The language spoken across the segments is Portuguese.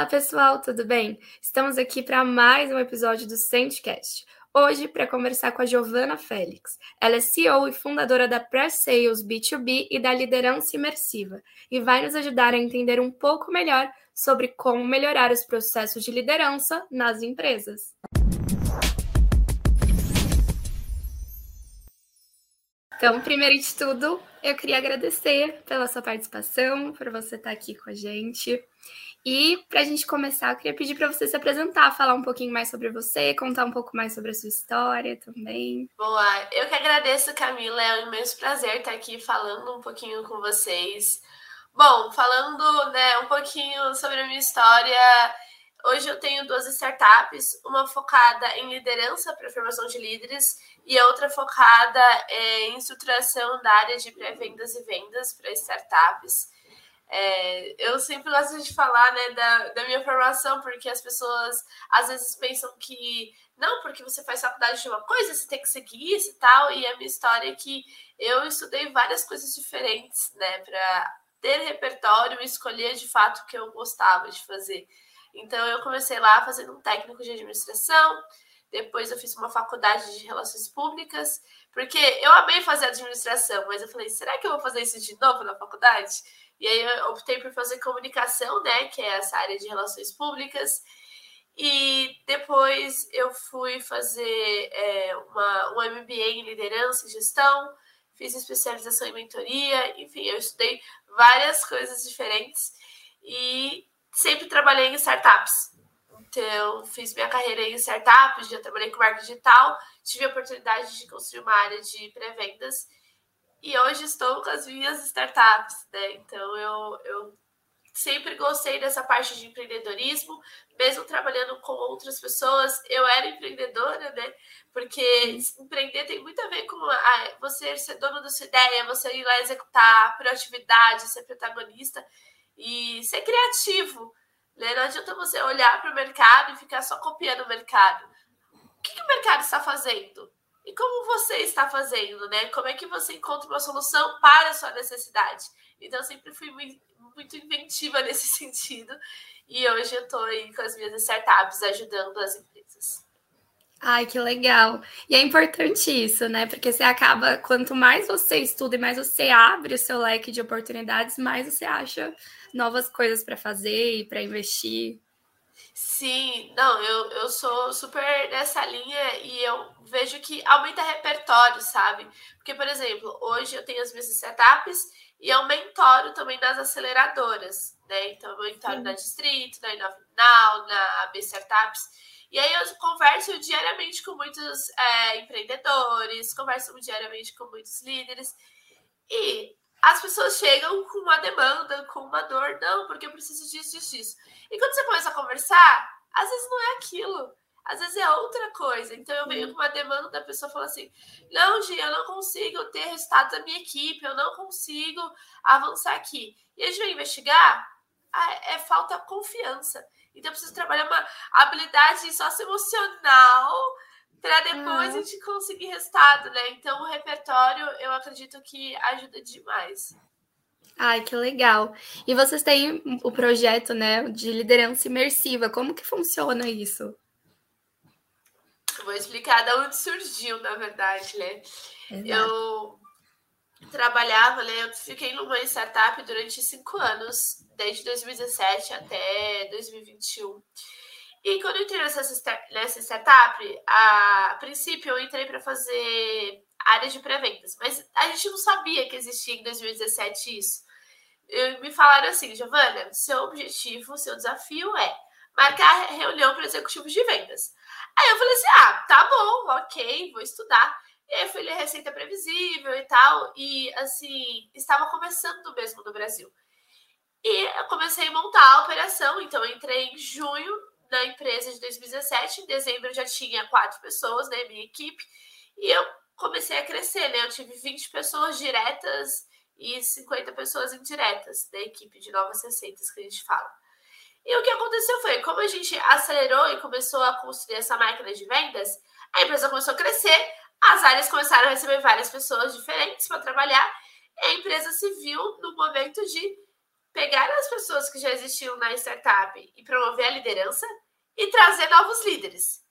Olá, pessoal, tudo bem? Estamos aqui para mais um episódio do Centcast. Hoje, para conversar com a Giovana Félix. Ela é CEO e fundadora da Press Sales B2B e da Liderança Imersiva, e vai nos ajudar a entender um pouco melhor sobre como melhorar os processos de liderança nas empresas. Então, primeiro de tudo, eu queria agradecer pela sua participação, por você estar aqui com a gente. E para a gente começar, eu queria pedir para você se apresentar, falar um pouquinho mais sobre você, contar um pouco mais sobre a sua história também. Boa, eu que agradeço, Camila. É um imenso prazer estar aqui falando um pouquinho com vocês. Bom, falando né, um pouquinho sobre a minha história, hoje eu tenho duas startups, uma focada em liderança para formação de líderes e a outra focada em estruturação da área de pré-vendas e vendas para startups. É, eu sempre gosto de falar né, da, da minha formação, porque as pessoas às vezes pensam que não, porque você faz faculdade de uma coisa, você tem que seguir isso e tal. E a minha história é que eu estudei várias coisas diferentes, né, para ter repertório e escolher de fato o que eu gostava de fazer. Então, eu comecei lá fazendo um técnico de administração, depois eu fiz uma faculdade de relações públicas, porque eu amei fazer administração, mas eu falei, será que eu vou fazer isso de novo na faculdade? E aí eu optei por fazer comunicação, né, que é essa área de relações públicas. E depois eu fui fazer é, uma, um MBA em liderança e gestão, fiz especialização em mentoria, enfim, eu estudei várias coisas diferentes e sempre trabalhei em startups. Então, fiz minha carreira em startups, já trabalhei com marketing digital, tive a oportunidade de construir uma área de pré-vendas e hoje estou com as minhas startups, né? Então eu, eu sempre gostei dessa parte de empreendedorismo, mesmo trabalhando com outras pessoas, eu era empreendedora, né? Porque empreender tem muito a ver com a, você ser dono da sua ideia, você ir lá executar, proatividade, ser protagonista e ser criativo. Né? Não adianta você olhar para o mercado e ficar só copiando o mercado. O que, que o mercado está fazendo? E como você está fazendo, né? Como é que você encontra uma solução para a sua necessidade? Então, sempre fui muito inventiva nesse sentido. E hoje eu estou aí com as minhas startups ajudando as empresas. Ai, que legal. E é importante isso, né? Porque você acaba, quanto mais você estuda e mais você abre o seu leque de oportunidades, mais você acha novas coisas para fazer e para investir. Sim, não, eu, eu sou super nessa linha e eu vejo que aumenta repertório, sabe? Porque, por exemplo, hoje eu tenho as minhas startups e eu mentoro também nas aceleradoras, né? Então, eu mentoro Sim. na Distrito, na Inovinal, na AB Startups. E aí eu converso diariamente com muitos é, empreendedores, converso diariamente com muitos líderes. E as pessoas chegam com uma demanda, com uma dor, não, porque eu preciso disso, disso, disso. E quando você começa a conversar, às vezes não é aquilo, às vezes é outra coisa. Então eu venho com uma demanda da pessoa fala assim: não, Gi, eu não consigo ter resultado da minha equipe, eu não consigo avançar aqui. E a gente vai investigar, ah, é falta confiança. Então eu preciso trabalhar uma habilidade socioemocional para depois a gente conseguir resultado, né? Então, o repertório, eu acredito que ajuda demais. Ai, que legal. E vocês têm o projeto, né, de liderança imersiva. Como que funciona isso? vou explicar de onde surgiu, na verdade, né? Exato. Eu trabalhava, né? Eu fiquei numa startup durante cinco anos, desde 2017 até 2021. E quando eu entrei nessa, nessa startup, a, princípio eu entrei para fazer área de pré-vendas, mas a gente não sabia que existia em 2017 isso. Me falaram assim, Giovana, seu objetivo, seu desafio é marcar reunião para executivos de vendas. Aí eu falei assim: ah, tá bom, ok, vou estudar. E aí eu fui ler Receita Previsível e tal, e assim, estava começando mesmo no Brasil. E eu comecei a montar a operação, então entrei em junho na empresa de 2017. Em dezembro eu já tinha quatro pessoas, né, minha equipe, e eu comecei a crescer, né? Eu tive 20 pessoas diretas e 50 pessoas indiretas da equipe de Novas Receitas que a gente fala. E o que aconteceu foi, como a gente acelerou e começou a construir essa máquina de vendas, a empresa começou a crescer, as áreas começaram a receber várias pessoas diferentes para trabalhar, e a empresa se viu no momento de pegar as pessoas que já existiam na startup e promover a liderança e trazer novos líderes.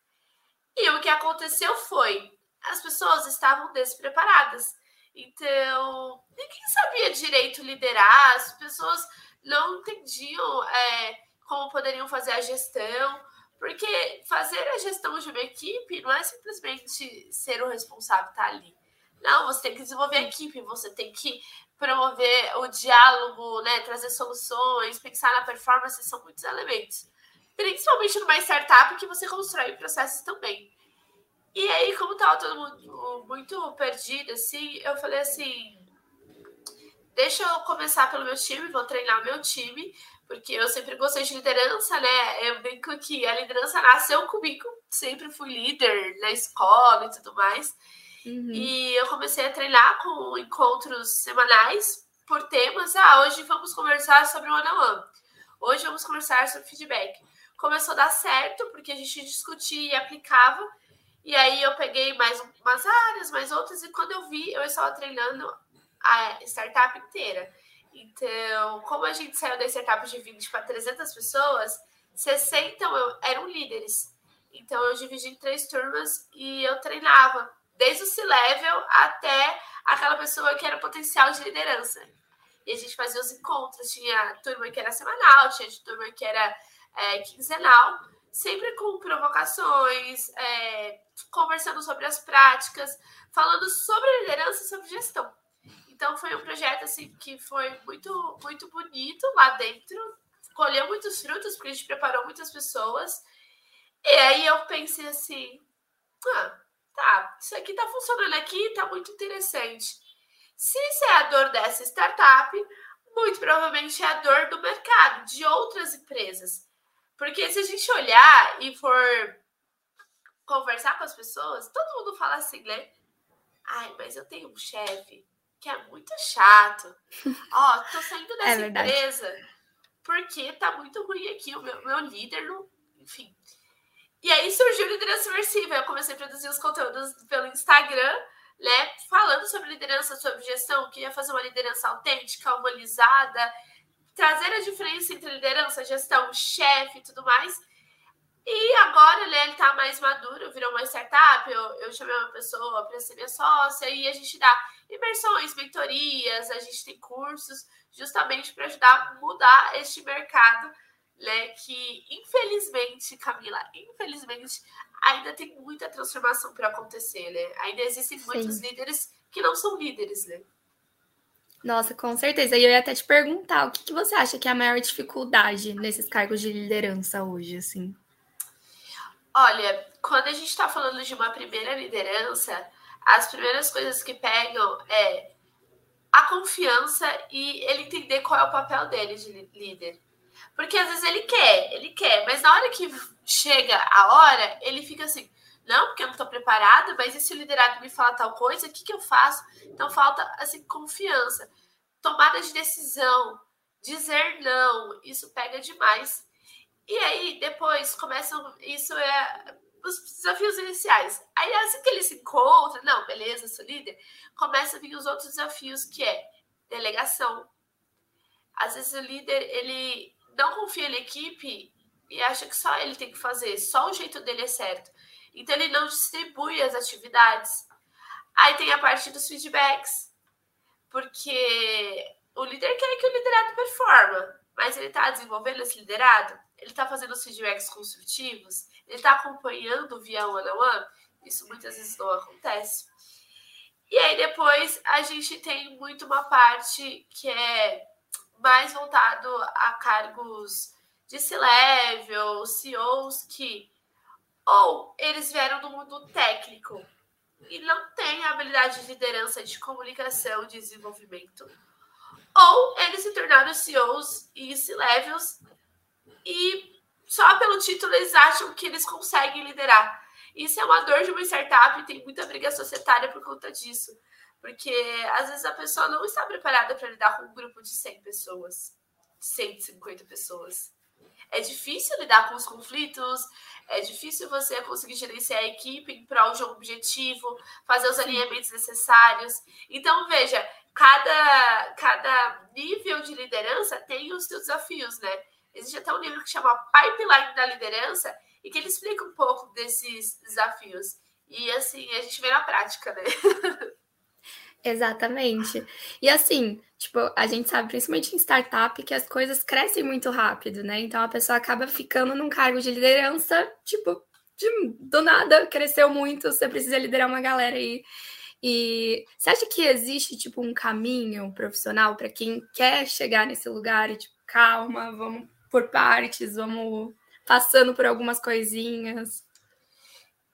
E o que aconteceu foi, as pessoas estavam despreparadas. Então, ninguém sabia direito liderar, as pessoas não entendiam é, como poderiam fazer a gestão, porque fazer a gestão de uma equipe não é simplesmente ser o responsável estar ali. Não, você tem que desenvolver a equipe, você tem que promover o diálogo, né, trazer soluções, pensar na performance, são muitos elementos. Principalmente numa startup que você constrói processos também. E aí, como estava todo mundo muito perdido, assim, eu falei assim, deixa eu começar pelo meu time, vou treinar meu time, porque eu sempre gostei de liderança, né? Eu brinco que a liderança nasceu comigo, sempre fui líder na escola e tudo mais. Uhum. E eu comecei a treinar com encontros semanais por temas. Ah, hoje vamos conversar sobre o one on one. Hoje vamos conversar sobre feedback. Começou a dar certo, porque a gente discutia e aplicava. E aí eu peguei mais umas áreas, mais outras, e quando eu vi, eu estava treinando a startup inteira. Então, como a gente saiu da startup de 20 para 300 pessoas, 60 eram líderes. Então, eu dividi em três turmas e eu treinava, desde o C-Level até aquela pessoa que era potencial de liderança. E a gente fazia os encontros, tinha turma que era semanal, tinha turma que era é, quinzenal, sempre com provocações, é, conversando sobre as práticas, falando sobre liderança e sobre gestão. Então foi um projeto assim que foi muito muito bonito lá dentro, colheu muitos frutos porque a gente preparou muitas pessoas. E aí eu pensei assim, ah, tá, isso aqui tá funcionando aqui, tá muito interessante. Se isso é a dor dessa startup, muito provavelmente é a dor do mercado, de outras empresas. Porque se a gente olhar e for conversar com as pessoas, todo mundo fala assim, né? Ai, mas eu tenho um chefe que é muito chato. Ó, tô saindo é dessa é empresa porque tá muito ruim aqui. O meu, meu líder, não, enfim. E aí surgiu liderança imersiva. Eu comecei a produzir os conteúdos pelo Instagram, né? Falando sobre liderança, sobre gestão, que ia fazer uma liderança autêntica, humanizada, trazer a diferença entre liderança, gestão, chefe e tudo mais. E agora, né, ele tá mais maduro, virou uma startup. Eu, eu chamei uma pessoa para ser minha sócia e a gente dá imersões, mentorias, a gente tem cursos justamente para ajudar a mudar este mercado, né? Que infelizmente, Camila, infelizmente, ainda tem muita transformação para acontecer, né? Ainda existem Sim. muitos líderes que não são líderes, né? Nossa, com certeza. E eu ia até te perguntar, o que, que você acha que é a maior dificuldade nesses cargos de liderança hoje, assim? Olha, quando a gente está falando de uma primeira liderança, as primeiras coisas que pegam é a confiança e ele entender qual é o papel dele de líder. Porque às vezes ele quer, ele quer, mas na hora que chega a hora, ele fica assim: não, porque eu não estou preparado, mas e se o liderado me falar tal coisa, o que, que eu faço? Então falta assim confiança, tomada de decisão, dizer não, isso pega demais. E aí, depois, começam. Isso é os desafios iniciais. Aí, assim que ele se encontra, não, beleza, sou líder, começa a vir os outros desafios, que é delegação. Às vezes o líder, ele não confia na equipe e acha que só ele tem que fazer, só o jeito dele é certo. Então, ele não distribui as atividades. Aí tem a parte dos feedbacks, porque o líder quer que o liderado performa, mas ele está desenvolvendo esse liderado? ele está fazendo os feedbacks construtivos, ele está acompanhando via one on one. Isso muitas vezes não acontece. E aí depois a gente tem muito uma parte que é mais voltado a cargos de C-level, CEOs que ou eles vieram do mundo técnico e não têm habilidade de liderança, de comunicação, de desenvolvimento, ou eles se tornaram CEOs e C-levels e só pelo título eles acham que eles conseguem liderar. Isso é uma dor de uma startup e tem muita briga societária por conta disso. Porque às vezes a pessoa não está preparada para lidar com um grupo de 100 pessoas, 150 pessoas. É difícil lidar com os conflitos, é difícil você conseguir gerenciar a equipe em prol de um objetivo, fazer os alinhamentos necessários. Então, veja, cada, cada nível de liderança tem os seus desafios, né? Existe até um livro que chama Pipeline da Liderança e que ele explica um pouco desses desafios. E assim, a gente vê na prática, né? Exatamente. E assim, tipo, a gente sabe, principalmente em startup, que as coisas crescem muito rápido, né? Então a pessoa acaba ficando num cargo de liderança, tipo, de, do nada, cresceu muito, você precisa liderar uma galera aí. E você acha que existe, tipo, um caminho profissional para quem quer chegar nesse lugar e, tipo, calma, vamos por partes, vamos passando por algumas coisinhas?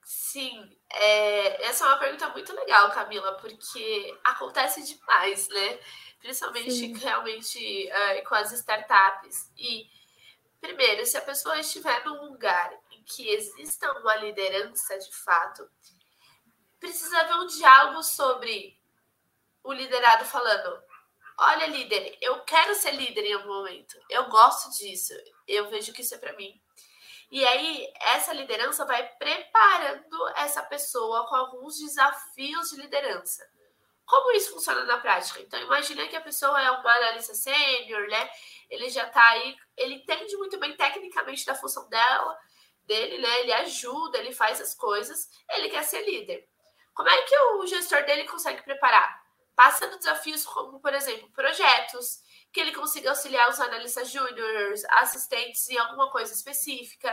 Sim, é, essa é uma pergunta muito legal, Camila, porque acontece demais, né? Principalmente Sim. realmente uh, com as startups. E, primeiro, se a pessoa estiver num lugar em que exista uma liderança de fato, precisa haver um diálogo sobre o liderado falando: olha, líder, eu quero ser líder em algum momento, eu gosto disso, eu vejo que isso é para mim. E aí, essa liderança vai preparando essa pessoa com alguns desafios de liderança. Como isso funciona na prática? Então, imagina que a pessoa é uma analista sênior, né? Ele já tá aí, ele entende muito bem tecnicamente da função dela, dele, né? Ele ajuda, ele faz as coisas, ele quer ser líder. Como é que o gestor dele consegue preparar? Passando desafios como, por exemplo, projetos, que ele consiga auxiliar os analistas júniores, assistentes em alguma coisa específica,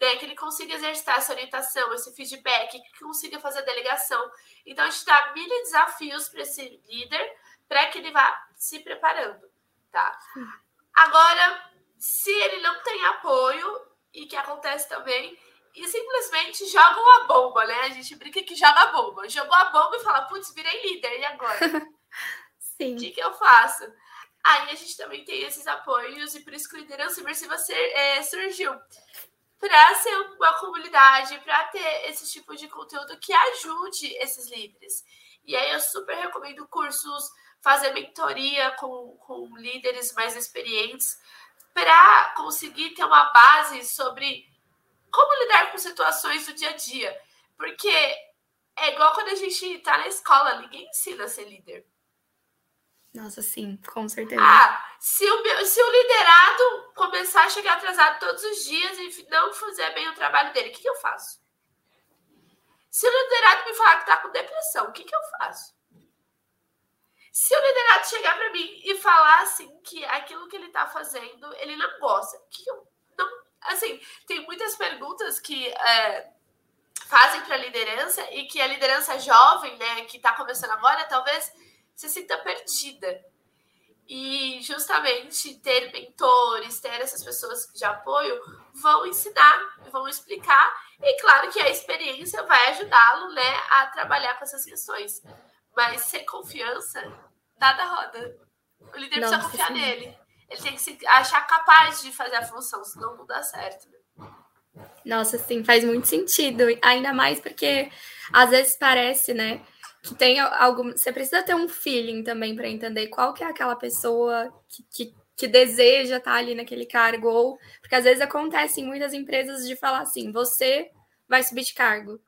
né? que ele consiga exercitar essa orientação, esse feedback, que consiga fazer a delegação. Então, a gente dá mil desafios para esse líder para que ele vá se preparando, tá? Agora, se ele não tem apoio, e que acontece também, e simplesmente jogam a bomba, né? A gente brinca que joga a bomba. Jogou a bomba e fala, putz, virei líder, e agora? Sim. O que, que eu faço? Aí a gente também tem esses apoios, e por isso que o Liderança Imersiva ser, é, surgiu. Para ser uma comunidade, para ter esse tipo de conteúdo que ajude esses líderes. E aí eu super recomendo cursos, fazer mentoria com, com líderes mais experientes, para conseguir ter uma base sobre como lidar com situações do dia a dia. Porque é igual quando a gente está na escola, ninguém ensina a ser líder. Nossa, sim, com certeza. Ah, se o, se o liderado começar a chegar atrasado todos os dias e não fazer bem o trabalho dele, o que, que eu faço? Se o liderado me falar que tá com depressão, o que, que eu faço? Se o liderado chegar para mim e falar assim que aquilo que ele tá fazendo, ele não gosta, o que, que eu não. Assim, tem muitas perguntas que é, fazem para a liderança e que a liderança jovem, né, que está começando agora, talvez se sinta perdida. E justamente ter mentores, ter essas pessoas de apoio vão ensinar, vão explicar, e claro que a experiência vai ajudá-lo né, a trabalhar com essas questões. Mas sem confiança, nada roda. O líder Nossa, precisa confiar sim. nele. Ele tem que se achar capaz de fazer a função, senão não dá certo. Né? Nossa, sim, faz muito sentido. Ainda mais porque às vezes parece, né? Tem algum. Você precisa ter um feeling também para entender qual que é aquela pessoa que, que, que deseja estar tá ali naquele cargo, ou porque às vezes acontece em muitas empresas de falar assim, você vai subir de cargo.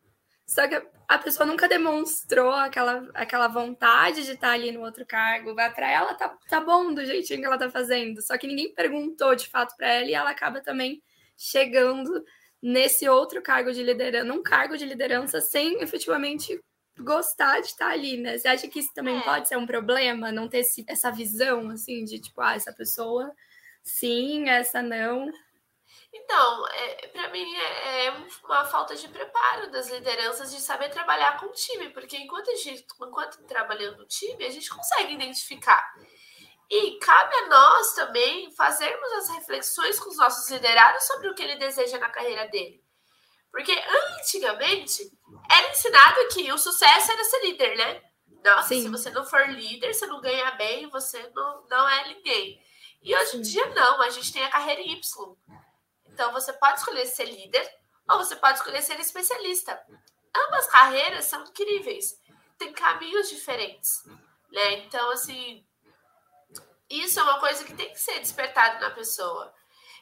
Só que a pessoa nunca demonstrou aquela, aquela vontade de estar tá ali no outro cargo. Vai para ela, tá, tá bom do jeitinho que ela tá fazendo. Só que ninguém perguntou de fato para ela e ela acaba também chegando nesse outro cargo de liderança, num cargo de liderança sem efetivamente gostar de estar ali, né? Você acha que isso também é. pode ser um problema? Não ter esse, essa visão, assim, de tipo, ah, essa pessoa sim, essa não. Então, é, para mim é, é, uma falta de preparo das lideranças de saber trabalhar com o time, porque enquanto a gente, enquanto trabalhando no time, a gente consegue identificar. E cabe a nós também fazermos as reflexões com os nossos liderados sobre o que ele deseja na carreira dele. Porque antigamente era ensinado que o sucesso era ser líder, né? Nossa, Sim. se você não for líder, você não ganha bem, você não, não é ninguém. E hoje em dia não, a gente tem a carreira Y. Então você pode escolher ser líder ou você pode escolher ser especialista. Ambas carreiras são incríveis, tem caminhos diferentes, né? Então assim, isso é uma coisa que tem que ser despertado na pessoa.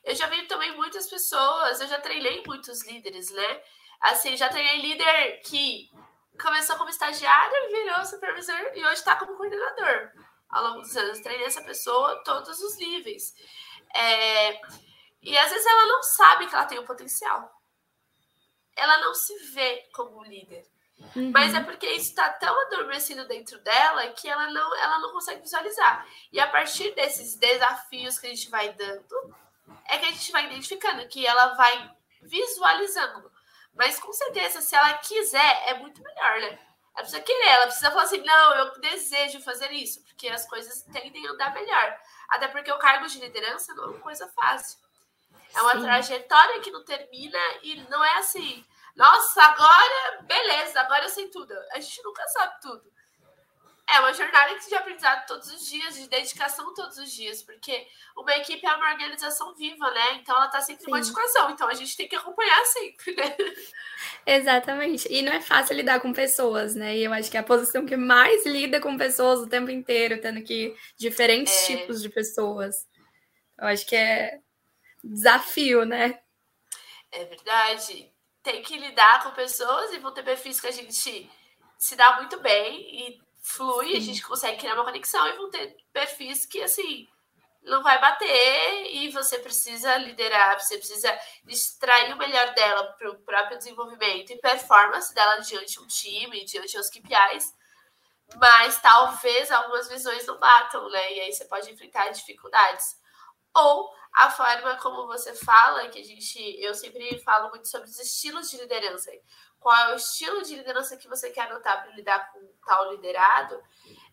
Eu já vi também muitas pessoas, eu já treinei muitos líderes, né? Assim, já treinei líder que começou como estagiário, virou supervisor e hoje está como coordenador. ao longo dos anos. Treinei essa pessoa todos os níveis. É, e às vezes ela não sabe que ela tem o um potencial. Ela não se vê como líder. Uhum. Mas é porque isso está tão adormecido dentro dela que ela não, ela não consegue visualizar. E a partir desses desafios que a gente vai dando, é que a gente vai identificando que ela vai visualizando. Mas com certeza, se ela quiser, é muito melhor, né? Ela precisa querer, ela precisa falar assim: não, eu desejo fazer isso, porque as coisas tendem a andar melhor. Até porque o cargo de liderança não é uma coisa fácil. É uma Sim. trajetória que não termina e não é assim, nossa, agora, beleza, agora eu sei tudo. A gente nunca sabe tudo. É uma jornada de aprendizado todos os dias, de dedicação todos os dias, porque uma equipe é uma organização viva, né? Então ela tá sempre Sim. em modificação, então a gente tem que acompanhar sempre, né? Exatamente. E não é fácil lidar com pessoas, né? E eu acho que é a posição que mais lida com pessoas o tempo inteiro, tendo que diferentes é... tipos de pessoas. Eu acho que é desafio, né? É verdade. Tem que lidar com pessoas e vão ter perfis que a gente se dá muito bem e flui, Sim. a gente consegue criar uma conexão e vão ter perfis que, assim, não vai bater e você precisa liderar, você precisa extrair o melhor dela para o próprio desenvolvimento e performance dela diante de um time, diante dos KPIs, mas talvez algumas visões não batam, né? E aí você pode enfrentar dificuldades. Ou a forma como você fala, que a gente, eu sempre falo muito sobre os estilos de liderança qual é o estilo de liderança que você quer adotar para lidar com tal liderado,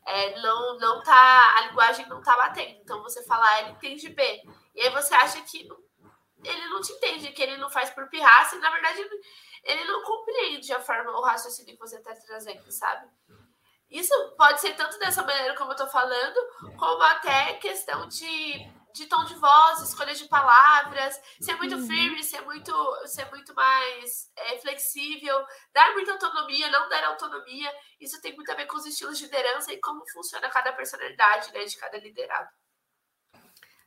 é, não, não tá, a linguagem não tá batendo. Então você fala A, ele entende B. E aí você acha que ele não te entende, que ele não faz por pirraça, e na verdade ele não compreende a forma, o raciocínio que você está trazendo, sabe? Isso pode ser tanto dessa maneira como eu tô falando, como até questão de de tom de voz, escolha de palavras, ser muito uhum. firme, ser muito, ser muito mais é, flexível, dar muita autonomia, não dar autonomia. Isso tem muito a ver com os estilos de liderança e como funciona cada personalidade né, de cada liderado.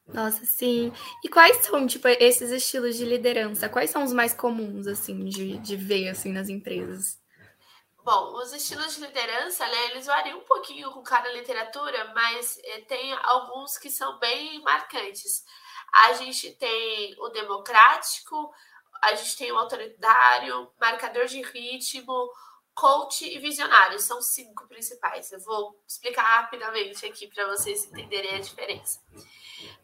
Nossa, sim. E quais são, tipo, esses estilos de liderança? Quais são os mais comuns, assim, de, de ver, assim, nas empresas? Bom, os estilos de liderança, né, eles variam um pouquinho com cada literatura, mas eh, tem alguns que são bem marcantes. A gente tem o democrático, a gente tem o autoritário, marcador de ritmo, coach e visionário. São cinco principais. Eu vou explicar rapidamente aqui para vocês entenderem a diferença.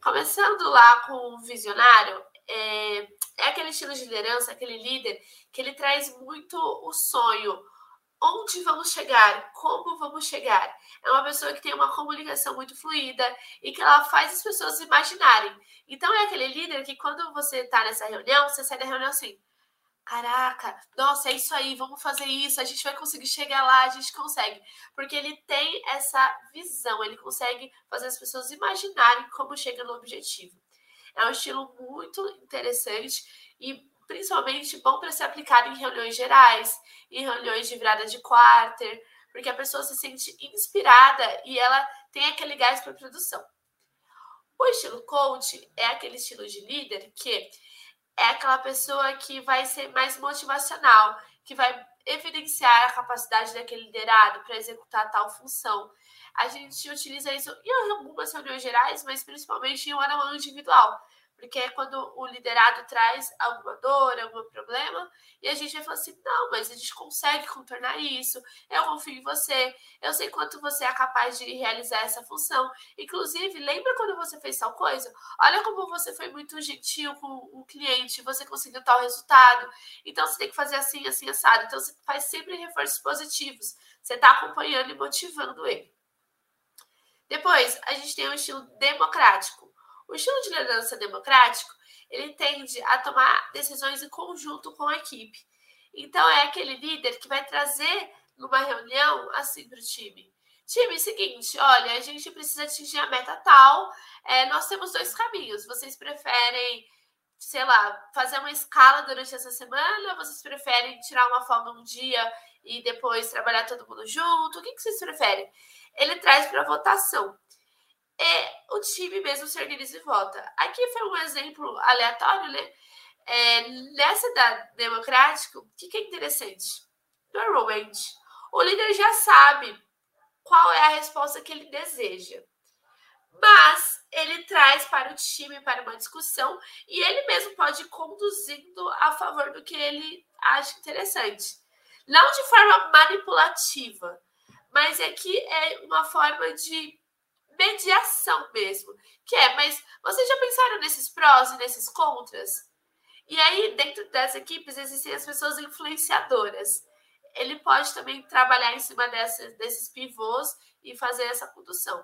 Começando lá com o visionário, é, é aquele estilo de liderança, aquele líder que ele traz muito o sonho, onde vamos chegar, como vamos chegar. É uma pessoa que tem uma comunicação muito fluida e que ela faz as pessoas imaginarem. Então é aquele líder que quando você está nessa reunião, você sai da reunião assim: caraca, nossa, é isso aí, vamos fazer isso, a gente vai conseguir chegar lá, a gente consegue. Porque ele tem essa visão, ele consegue fazer as pessoas imaginarem como chega no objetivo. É um estilo muito interessante e principalmente bom para ser aplicado em reuniões gerais, em reuniões de virada de quarter, porque a pessoa se sente inspirada e ela tem aquele gás para produção. O estilo coach é aquele estilo de líder que é aquela pessoa que vai ser mais motivacional, que vai evidenciar a capacidade daquele liderado para executar tal função. A gente utiliza isso em algumas reuniões gerais, mas principalmente em um ano individual porque é quando o liderado traz alguma dor, algum problema, e a gente vai falar assim: não, mas a gente consegue contornar isso, eu confio em você, eu sei quanto você é capaz de realizar essa função. Inclusive, lembra quando você fez tal coisa? Olha como você foi muito gentil com o cliente, você conseguiu tal resultado. Então, você tem que fazer assim, assim, assado. Então, você faz sempre reforços positivos. Você está acompanhando e motivando ele. Depois, a gente tem um estilo democrático. O estilo de liderança democrático, ele tende a tomar decisões em conjunto com a equipe. Então, é aquele líder que vai trazer numa reunião assim para o time. Time, seguinte, olha, a gente precisa atingir a meta tal. É, nós temos dois caminhos. Vocês preferem, sei lá, fazer uma escala durante essa semana? Vocês preferem tirar uma folga um dia e depois trabalhar todo mundo junto? O que, que vocês preferem? Ele traz para votação é, o time mesmo se organiza e vota. Aqui foi um exemplo aleatório, né? É, nessa da Democrático, o que, que é interessante? Normalmente, o líder já sabe qual é a resposta que ele deseja. mas ele traz para o time para uma discussão e ele mesmo pode ir conduzindo a favor do que ele acha interessante. Não de forma manipulativa, mas é que é uma forma de mediação mesmo. Que é, mas vocês já pensaram nesses prós e nesses contras? E aí, dentro das equipes, existem as pessoas influenciadoras. Ele pode também trabalhar em cima dessas, desses pivôs e fazer essa condução.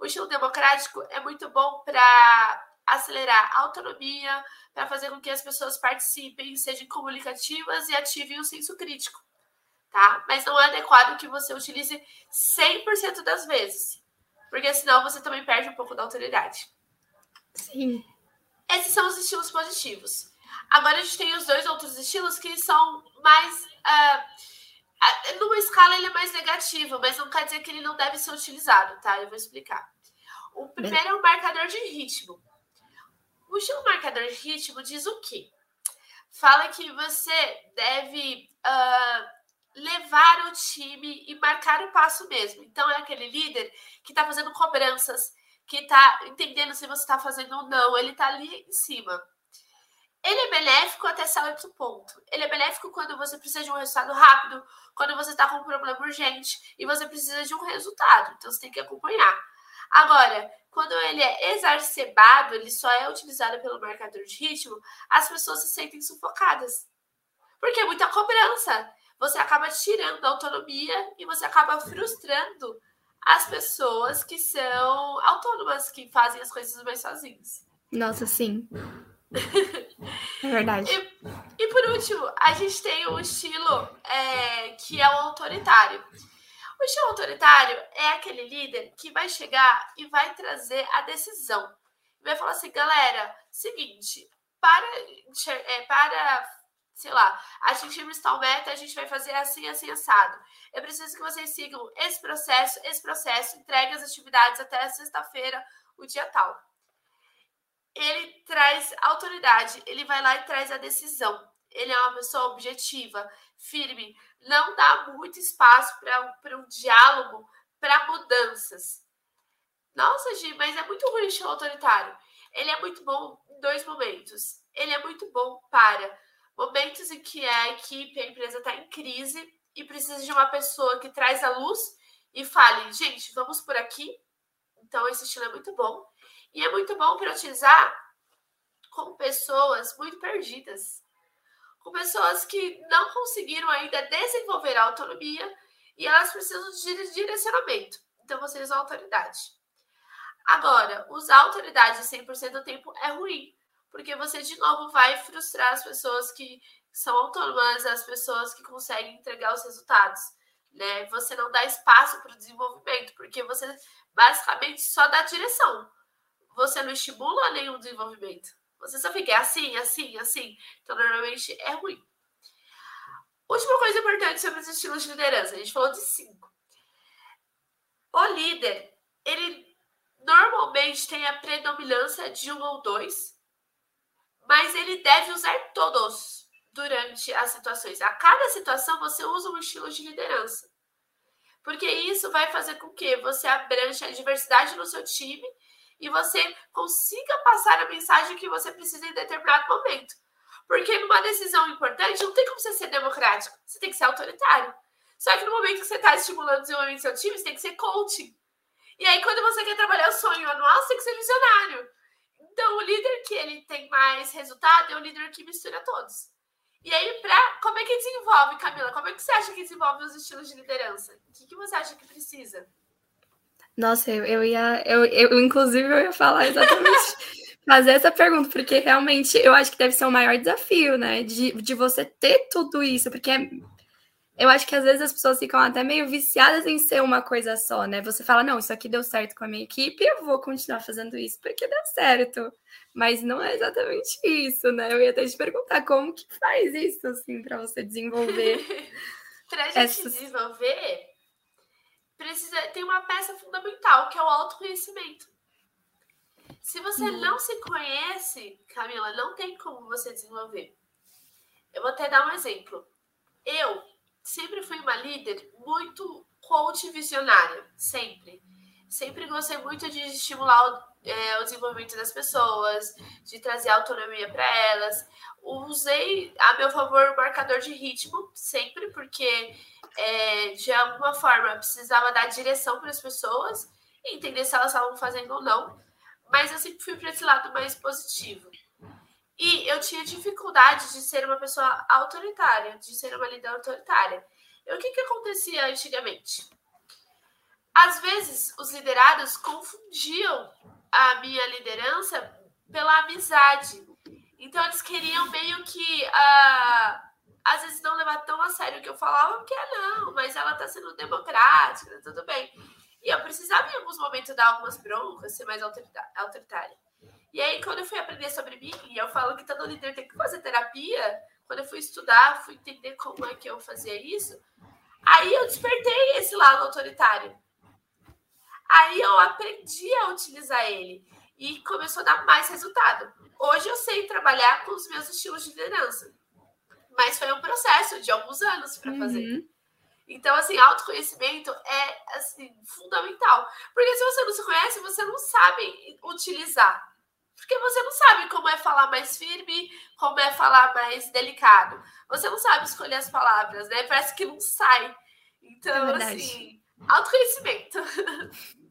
O estilo democrático é muito bom para acelerar a autonomia, para fazer com que as pessoas participem, sejam comunicativas e ativem o senso crítico, tá? Mas não é adequado que você utilize 100% das vezes, porque senão você também perde um pouco da autoridade. Sim. Esses são os estilos positivos. Agora a gente tem os dois outros estilos que são mais. Uh, numa escala ele é mais negativo, mas não quer dizer que ele não deve ser utilizado, tá? Eu vou explicar. O primeiro é o marcador de ritmo. O estilo marcador de ritmo diz o quê? Fala que você deve uh, levar o time e marcar o passo mesmo. Então, é aquele líder que está fazendo cobranças, que está entendendo se você está fazendo ou não. Ele está ali em cima. Ele é benéfico até certo ponto. Ele é benéfico quando você precisa de um resultado rápido, quando você está com um problema urgente e você precisa de um resultado. Então você tem que acompanhar. Agora, quando ele é exacerbado, ele só é utilizado pelo marcador de ritmo, as pessoas se sentem sufocadas. Porque é muita cobrança. Você acaba tirando a autonomia e você acaba frustrando as pessoas que são autônomas, que fazem as coisas mais sozinhos. Nossa, sim. É verdade. E, e, por último, a gente tem um estilo é, que é o autoritário. O estilo autoritário é aquele líder que vai chegar e vai trazer a decisão. Vai falar assim, galera, seguinte, para, é, para sei lá, atingirmos tal meta, a gente vai fazer assim, assim, assado. Eu preciso que vocês sigam esse processo, esse processo, entregue as atividades até sexta-feira, o dia tal ele traz autoridade, ele vai lá e traz a decisão. Ele é uma pessoa objetiva, firme, não dá muito espaço para um diálogo, para mudanças. Nossa, Gi, mas é muito ruim estilo autoritário. Ele é muito bom em dois momentos. Ele é muito bom para momentos em que a equipe, a empresa está em crise e precisa de uma pessoa que traz a luz e fale, gente, vamos por aqui. Então, esse estilo é muito bom. E é muito bom para utilizar com pessoas muito perdidas, com pessoas que não conseguiram ainda desenvolver a autonomia e elas precisam de direcionamento. Então, você usa a autoridade. Agora, usar autoridade 100% do tempo é ruim, porque você, de novo, vai frustrar as pessoas que são autônomas, as pessoas que conseguem entregar os resultados. Né? Você não dá espaço para o desenvolvimento, porque você basicamente só dá direção você não estimula nenhum desenvolvimento. Você só fica assim, assim, assim. Então, normalmente é ruim. Última coisa importante sobre os estilos de liderança. A gente falou de cinco. O líder, ele normalmente tem a predominância de um ou dois, mas ele deve usar todos durante as situações. A cada situação, você usa um estilo de liderança. Porque isso vai fazer com que você abranche a diversidade no seu time e você consiga passar a mensagem que você precisa em determinado momento. Porque numa decisão importante, não tem como você ser democrático, você tem que ser autoritário. Só que no momento que você está estimulando o desenvolvimento do seu time, você tem que ser coaching. E aí, quando você quer trabalhar o sonho anual, você tem que ser visionário. Então, o líder que ele tem mais resultado é o líder que mistura todos. E aí, pra, como é que desenvolve, Camila? Como é que você acha que desenvolve os estilos de liderança? O que, que você acha que precisa? Nossa, eu, eu ia. Eu, eu, inclusive, eu ia falar exatamente. fazer essa pergunta, porque realmente eu acho que deve ser o maior desafio, né? De, de você ter tudo isso, porque é, eu acho que às vezes as pessoas ficam até meio viciadas em ser uma coisa só, né? Você fala, não, isso aqui deu certo com a minha equipe, eu vou continuar fazendo isso porque deu certo. Mas não é exatamente isso, né? Eu ia até te perguntar como que faz isso, assim, para você desenvolver. pra gente essas... desenvolver, precisa tem uma peça fundamental, que é o autoconhecimento. Se você uhum. não se conhece, Camila, não tem como você desenvolver. Eu vou até dar um exemplo. Eu sempre fui uma líder muito coach visionária, sempre. sempre gostei muito de estimular o, é, o desenvolvimento das pessoas, de trazer autonomia para elas. Usei a meu favor o marcador de ritmo, sempre, porque é, de alguma forma precisava dar direção para as pessoas entender se elas estavam fazendo ou não. Mas eu sempre fui para esse lado mais positivo. E eu tinha dificuldade de ser uma pessoa autoritária, de ser uma líder autoritária. E o que, que acontecia antigamente? Às vezes, os liderados confundiam a minha liderança pela amizade. Então, eles queriam meio que, uh, às vezes, não levar tão a sério o que eu falava, porque, ah, não, mas ela está sendo democrática, tudo bem. E eu precisava, em alguns momentos, dar algumas broncas, ser mais autoritária. E aí, quando eu fui aprender sobre mim, e eu falo que todo líder tem que fazer terapia, quando eu fui estudar, fui entender como é que eu fazia isso, aí eu despertei esse lado autoritário. Aí eu aprendi a utilizar ele e começou a dar mais resultado. Hoje eu sei trabalhar com os meus estilos de liderança, mas foi um processo de alguns anos para fazer. Uhum. Então, assim, autoconhecimento é assim, fundamental. Porque se você não se conhece, você não sabe utilizar. Porque você não sabe como é falar mais firme, como é falar mais delicado. Você não sabe escolher as palavras, né? Parece que não sai. Então, é assim, autoconhecimento.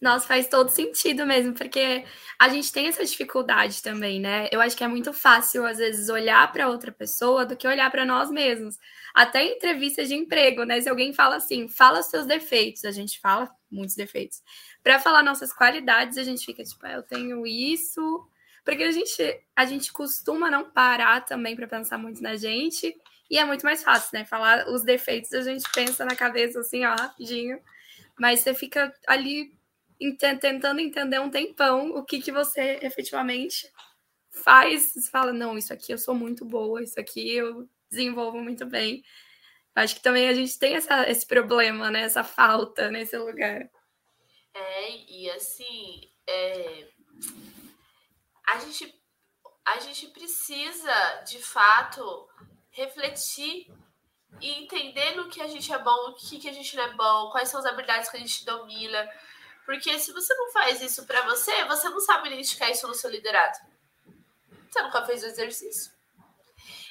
Nossa, faz todo sentido mesmo, porque a gente tem essa dificuldade também, né? Eu acho que é muito fácil, às vezes, olhar para outra pessoa do que olhar para nós mesmos. Até em entrevistas de emprego, né? Se alguém fala assim, fala seus defeitos, a gente fala muitos defeitos. Para falar nossas qualidades, a gente fica tipo, ah, eu tenho isso. Porque a gente, a gente costuma não parar também para pensar muito na gente. E é muito mais fácil, né? Falar os defeitos, a gente pensa na cabeça assim, ó, rapidinho. Mas você fica ali tentando entender um tempão o que, que você efetivamente faz. Você fala, não, isso aqui eu sou muito boa, isso aqui eu desenvolvo muito bem. Acho que também a gente tem essa, esse problema, né? Essa falta nesse lugar. É, e assim, é... a, gente, a gente precisa, de fato, refletir e entender no que a gente é bom, o que, que a gente não é bom, quais são as habilidades que a gente domina. Porque se você não faz isso para você, você não sabe identificar isso no seu liderado. Você nunca fez o exercício.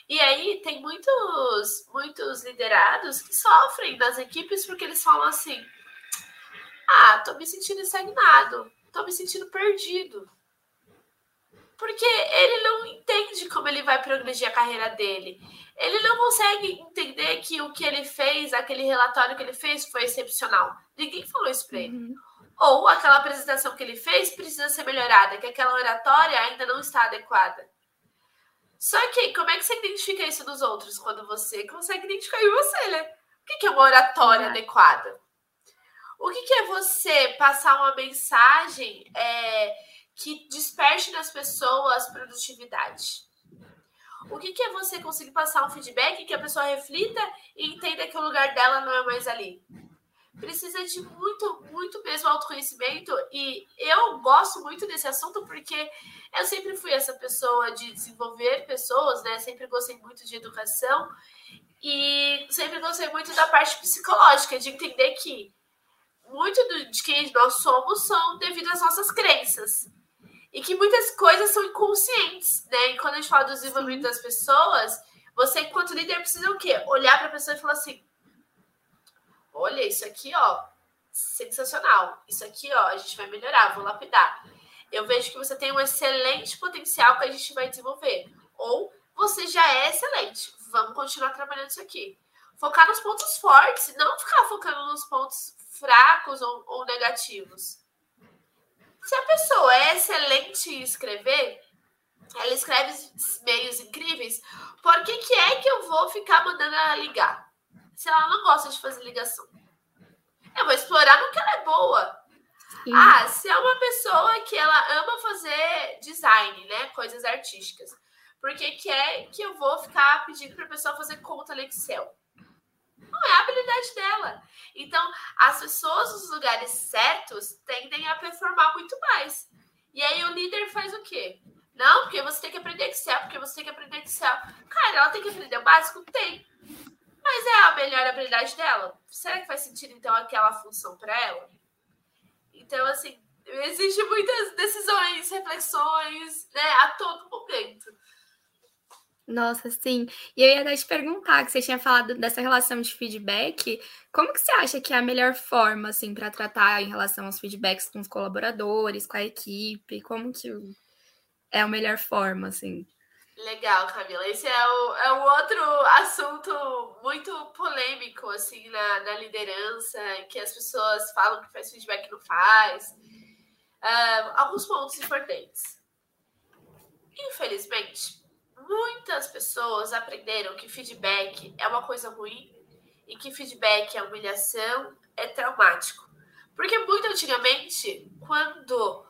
E aí tem muitos, muitos liderados que sofrem nas equipes porque eles falam assim: ah, tô me sentindo estagnado, tô me sentindo perdido. Porque ele não entende como ele vai progredir a carreira dele. Ele não consegue entender que o que ele fez, aquele relatório que ele fez, foi excepcional. Ninguém falou isso para ele. Uhum ou aquela apresentação que ele fez precisa ser melhorada, que aquela oratória ainda não está adequada. Só que, como é que você identifica isso dos outros quando você consegue identificar em você, né? O que é uma oratória adequada? O que é você passar uma mensagem é, que desperte nas pessoas produtividade? O que é você conseguir passar um feedback que a pessoa reflita e entenda que o lugar dela não é mais ali? Precisa de muito, muito mesmo autoconhecimento. E eu gosto muito desse assunto porque eu sempre fui essa pessoa de desenvolver pessoas, né? Sempre gostei muito de educação e sempre gostei muito da parte psicológica, de entender que muito de quem nós somos são devido às nossas crenças. E que muitas coisas são inconscientes, né? E quando a gente fala do desenvolvimento das pessoas, você, enquanto líder, precisa o quê? Olhar para a pessoa e falar assim: Olha, isso aqui, ó, sensacional. Isso aqui, ó, a gente vai melhorar, vou lapidar. Eu vejo que você tem um excelente potencial que a gente vai desenvolver. Ou você já é excelente. Vamos continuar trabalhando isso aqui. Focar nos pontos fortes, não ficar focando nos pontos fracos ou, ou negativos. Se a pessoa é excelente em escrever, ela escreve meios incríveis, por que, que é que eu vou ficar mandando ela ligar? Se ela não gosta de fazer ligação. Eu vou explorar no que ela é boa. Sim. Ah, se é uma pessoa que ela ama fazer design, né? Coisas artísticas. Porque quer que eu vou ficar pedindo para a pessoa fazer conta no Excel. Não é a habilidade dela. Então, as pessoas nos lugares certos tendem a performar muito mais. E aí o líder faz o quê? Não, porque você tem que aprender Excel, porque você tem que aprender Excel. Cara, ela tem que aprender o básico? Tem. Mas é a melhor habilidade dela? Será que faz sentido, então, aquela função para ela? Então, assim, existem muitas decisões, reflexões, né, a todo momento. Nossa, sim. E eu ia até te perguntar, que você tinha falado dessa relação de feedback, como que você acha que é a melhor forma, assim, para tratar em relação aos feedbacks com os colaboradores, com a equipe? Como que é a melhor forma, assim? Legal, Camila. Esse é o, é o outro assunto muito polêmico, assim, na, na liderança, que as pessoas falam que faz feedback e não faz. Uh, alguns pontos importantes. Infelizmente, muitas pessoas aprenderam que feedback é uma coisa ruim e que feedback é humilhação, é traumático. Porque muito antigamente, quando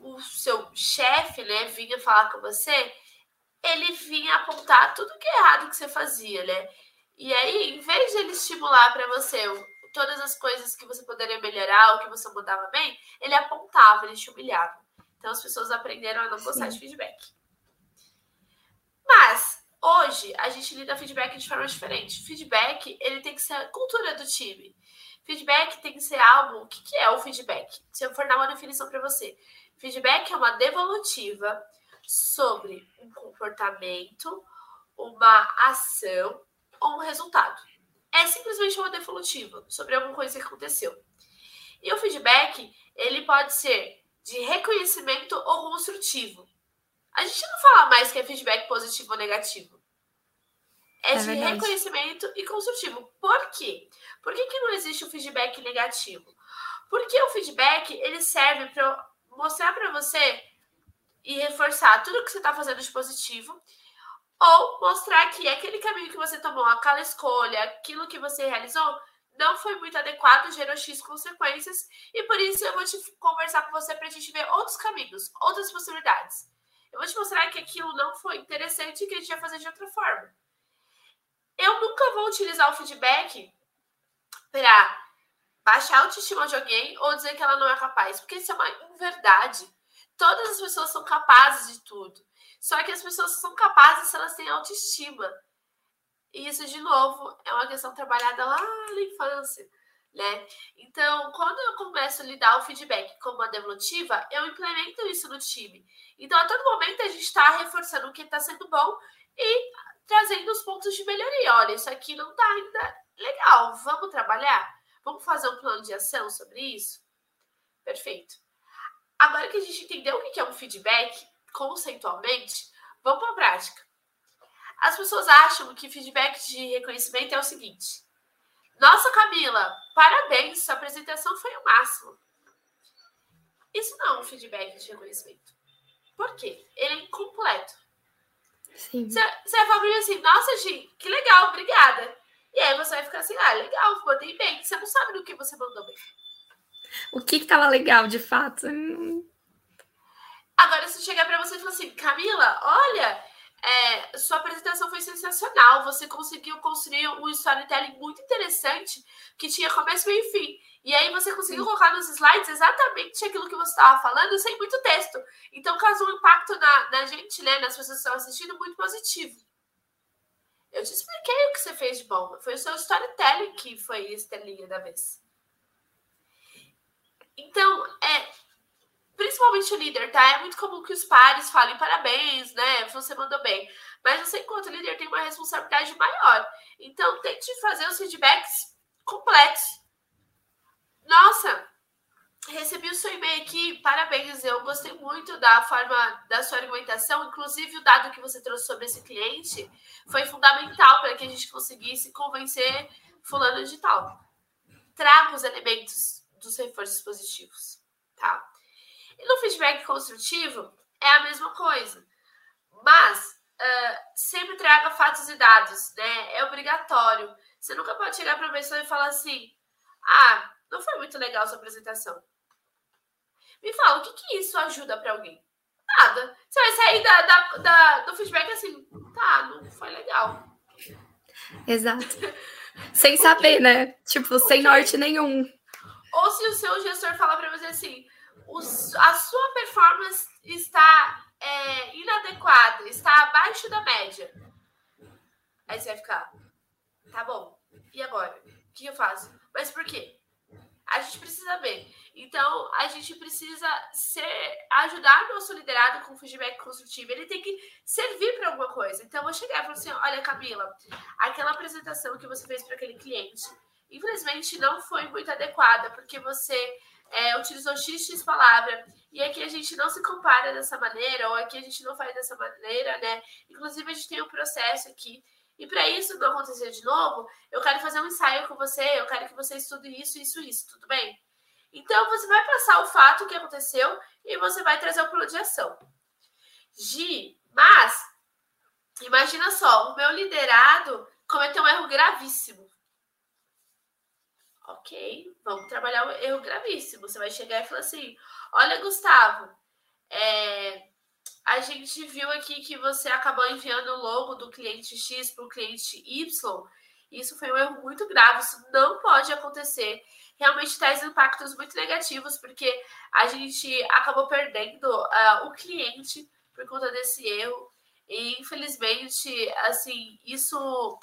o seu chefe né, vinha falar com você, ele vinha apontar tudo que é errado que você fazia, né? E aí, em vez de ele estimular para você todas as coisas que você poderia melhorar, o que você mudava bem, ele apontava, ele te humilhava. Então as pessoas aprenderam a não gostar de feedback. Mas hoje a gente lida feedback de forma diferente. Feedback, ele tem que ser a cultura do time. Feedback tem que ser algo. O que é o feedback? Se eu for dar uma definição para você, feedback é uma devolutiva sobre um comportamento, uma ação ou um resultado. É simplesmente uma devolutiva sobre alguma coisa que aconteceu. E o feedback, ele pode ser de reconhecimento ou construtivo. A gente não fala mais que é feedback positivo ou negativo. É, é de verdade. reconhecimento e construtivo. Por quê? Por que, que não existe o feedback negativo? Porque o feedback ele serve para mostrar para você e reforçar tudo que você está fazendo de positivo, ou mostrar que aquele caminho que você tomou, aquela escolha, aquilo que você realizou, não foi muito adequado, gerou X consequências, e por isso eu vou te conversar com você para a gente ver outros caminhos, outras possibilidades. Eu vou te mostrar que aquilo não foi interessante e que a gente vai fazer de outra forma. Eu nunca vou utilizar o feedback para baixar a autoestima de alguém ou dizer que ela não é capaz, porque isso é uma inverdade. Todas as pessoas são capazes de tudo. Só que as pessoas são capazes se elas têm autoestima. E isso, de novo, é uma questão trabalhada lá na infância. Né? Então, quando eu começo a lidar o feedback como uma devolutiva, eu implemento isso no time. Então, a todo momento, a gente está reforçando o que está sendo bom e trazendo os pontos de melhoria. Olha, isso aqui não está ainda legal, vamos trabalhar? Vamos fazer um plano de ação sobre isso? Perfeito. Agora que a gente entendeu o que é um feedback conceitualmente, vamos para a prática. As pessoas acham que feedback de reconhecimento é o seguinte: Nossa, Camila, parabéns, sua apresentação foi o máximo. Isso não é um feedback de reconhecimento. Por quê? Ele é incompleto. Sim. Você, você vai falar assim, nossa, Gi, que legal, obrigada. E aí você vai ficar assim, ah, legal, mandei bem. Você não sabe do que você mandou bem o que que tava legal de fato. Agora, se chegar para você e falar assim, Camila, olha, é, sua apresentação foi sensacional, você conseguiu construir um storytelling muito interessante que tinha começo, meio e fim. E aí você conseguiu Sim. colocar nos slides exatamente aquilo que você estava falando, sem muito texto. Então causou um impacto na, na gente, né, nas pessoas que estão assistindo, muito positivo. Eu te expliquei o que você fez de bom. Foi o seu storytelling que foi estrelinha da vez. Então, é, principalmente o líder, tá? É muito comum que os pares falem parabéns, né? Você mandou bem. Mas você, enquanto líder, tem uma responsabilidade maior. Então, tente fazer os feedbacks completos. Nossa, recebi o seu e-mail aqui, parabéns. Eu gostei muito da forma da sua argumentação. Inclusive, o dado que você trouxe sobre esse cliente foi fundamental para que a gente conseguisse convencer fulano de tal. Traga os elementos dos reforços positivos, tá? E no feedback construtivo é a mesma coisa, mas uh, sempre traga fatos e dados, né? É obrigatório. Você nunca pode chegar para a pessoa e falar assim: ah, não foi muito legal sua apresentação. Me fala, o que, que isso ajuda para alguém? Nada. Você vai sair da, da, da, do feedback assim, tá, não foi legal. Exato. Sem saber, né? Tipo, sem norte nenhum. Ou se o seu gestor falar para você assim, a sua performance está é, inadequada, está abaixo da média. Aí você vai ficar, tá bom, e agora? O que eu faço? Mas por quê? a gente precisa ver. Então, a gente precisa ser, ajudar nosso liderado com feedback construtivo. Ele tem que servir para alguma coisa. Então, eu vou chegar e falar assim: olha, Camila, aquela apresentação que você fez para aquele cliente, infelizmente não foi muito adequada, porque você é, utilizou XX palavra, e aqui a gente não se compara dessa maneira, ou aqui a gente não faz dessa maneira, né? Inclusive, a gente tem um processo aqui. E para isso não acontecer de novo, eu quero fazer um ensaio com você, eu quero que você estude isso, isso, isso, tudo bem? Então, você vai passar o fato que aconteceu e você vai trazer o plano de ação. Gi, mas, imagina só, o meu liderado cometeu um erro gravíssimo. Ok, vamos trabalhar o erro gravíssimo. Você vai chegar e falar assim: olha, Gustavo, é, a gente viu aqui que você acabou enviando o logo do cliente X para o cliente Y. Isso foi um erro muito grave, isso não pode acontecer. Realmente traz impactos muito negativos, porque a gente acabou perdendo uh, o cliente por conta desse erro. E infelizmente, assim, isso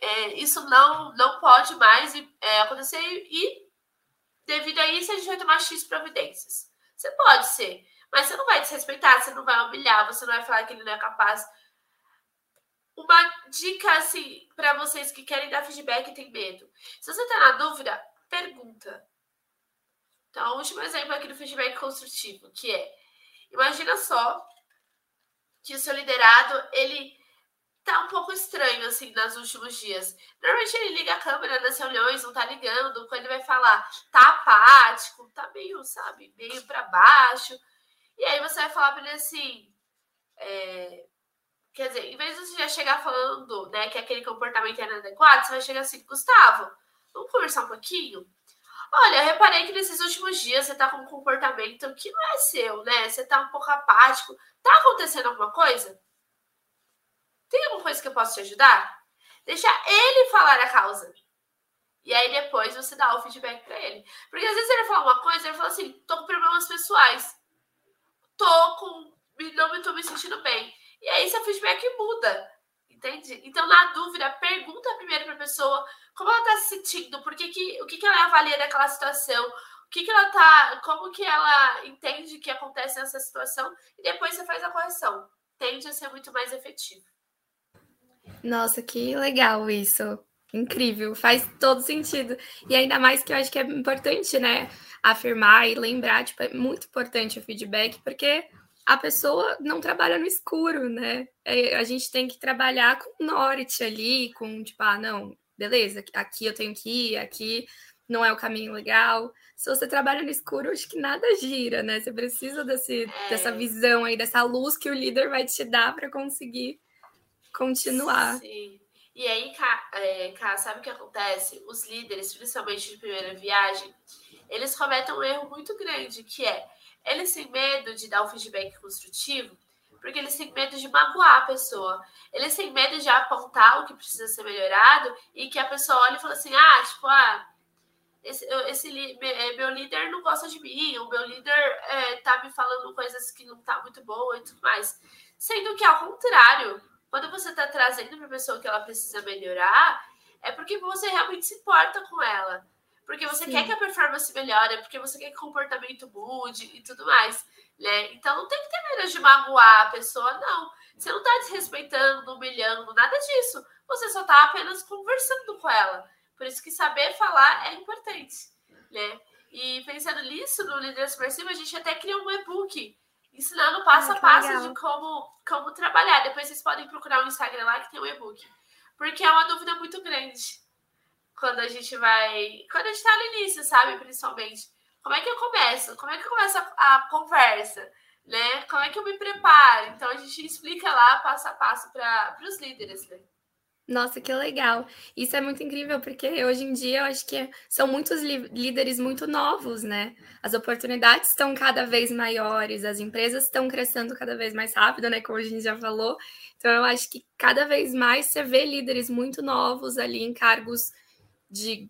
é, isso não, não pode mais é, acontecer e devido a isso a gente vai tomar X providências. Você pode ser, mas você não vai desrespeitar, você não vai humilhar, você não vai falar que ele não é capaz. Uma dica assim para vocês que querem dar feedback e tem medo. Se você tá na dúvida, pergunta. Então, o último exemplo aqui do feedback construtivo, que é: imagina só que o seu liderado ele estranho, assim, nos últimos dias. Normalmente ele liga a câmera nas reuniões, não tá ligando. Quando ele vai falar, tá apático, tá meio, sabe, meio para baixo. E aí você vai falar para ele assim. É... Quer dizer, em vez de você já chegar falando, né, que aquele comportamento é inadequado, você vai chegar assim, Gustavo, vamos conversar um pouquinho? Olha, eu reparei que nesses últimos dias você tá com um comportamento que não é seu, né? Você tá um pouco apático. Tá acontecendo alguma coisa? Tem alguma coisa que eu posso te ajudar? Deixa ele falar a causa. E aí depois você dá o feedback para ele. Porque às vezes ele fala uma coisa, ele fala assim: tô com problemas pessoais. Tô com. Não me tô me sentindo bem. E aí seu feedback muda. Entende? Então, na dúvida, pergunta primeiro para a pessoa como ela está se sentindo, por que que, o que, que ela avalia daquela situação, o que, que ela tá. Como que ela entende que acontece nessa situação, e depois você faz a correção. Tende a ser muito mais efetivo. Nossa, que legal isso. Incrível, faz todo sentido. E ainda mais que eu acho que é importante, né? Afirmar e lembrar, tipo, é muito importante o feedback, porque a pessoa não trabalha no escuro, né? É, a gente tem que trabalhar com norte ali, com tipo, ah, não, beleza, aqui eu tenho que ir, aqui não é o caminho legal. Se você trabalha no escuro, acho que nada gira, né? Você precisa desse, é. dessa visão aí, dessa luz que o líder vai te dar para conseguir continuar. Sim. E aí, Cá, é, sabe o que acontece? Os líderes, principalmente de primeira viagem, eles cometem um erro muito grande, que é eles têm medo de dar um feedback construtivo, porque eles têm medo de magoar a pessoa. Eles têm medo de apontar o que precisa ser melhorado e que a pessoa olhe e fale assim: ah, tipo, ah, esse, esse é, meu líder não gosta de mim, o meu líder é, tá me falando coisas que não tá muito boa e tudo mais. Sendo que, ao contrário, quando você está trazendo para a pessoa que ela precisa melhorar, é porque você realmente se importa com ela. Porque você Sim. quer que a performance melhore, porque você quer que o comportamento mude e tudo mais. Né? Então não tem que ter medo de magoar a pessoa, não. Você não está desrespeitando, humilhando, nada disso. Você só está apenas conversando com ela. Por isso que saber falar é importante. Né? E pensando nisso, no Líder Subversivo, a gente até criou um e-book ensinando passo ah, a passo legal. de como, como trabalhar. Depois vocês podem procurar o Instagram lá que tem o um e-book. Porque é uma dúvida muito grande quando a gente vai. Quando a gente tá no início, sabe? Principalmente. Como é que eu começo? Como é que eu começo a, a conversa? Né? Como é que eu me preparo? Então a gente explica lá passo a passo para os líderes, né? Nossa, que legal. Isso é muito incrível, porque hoje em dia eu acho que são muitos líderes muito novos, né? As oportunidades estão cada vez maiores, as empresas estão crescendo cada vez mais rápido, né? Como a gente já falou. Então eu acho que cada vez mais você vê líderes muito novos ali em cargos de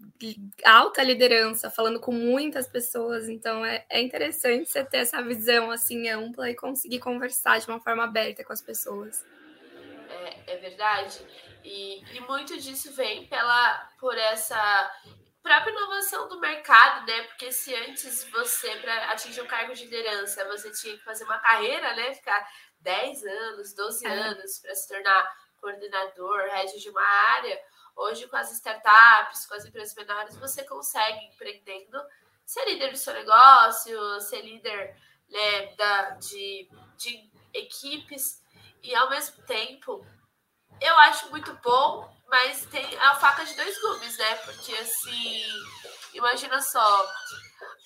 alta liderança, falando com muitas pessoas. Então é, é interessante você ter essa visão assim ampla e conseguir conversar de uma forma aberta com as pessoas. É, é verdade. E, e muito disso vem pela, por essa própria inovação do mercado, né? Porque se antes você, para atingir um cargo de liderança, você tinha que fazer uma carreira, né? Ficar 10 anos, 12 é. anos para se tornar coordenador, head de uma área. Hoje, com as startups, com as empresas menores, você consegue, empreendendo, ser líder do seu negócio, ser líder né, da, de, de equipes. E, ao mesmo tempo, eu acho muito bom mas tem a faca de dois gumes, né? Porque assim, imagina só,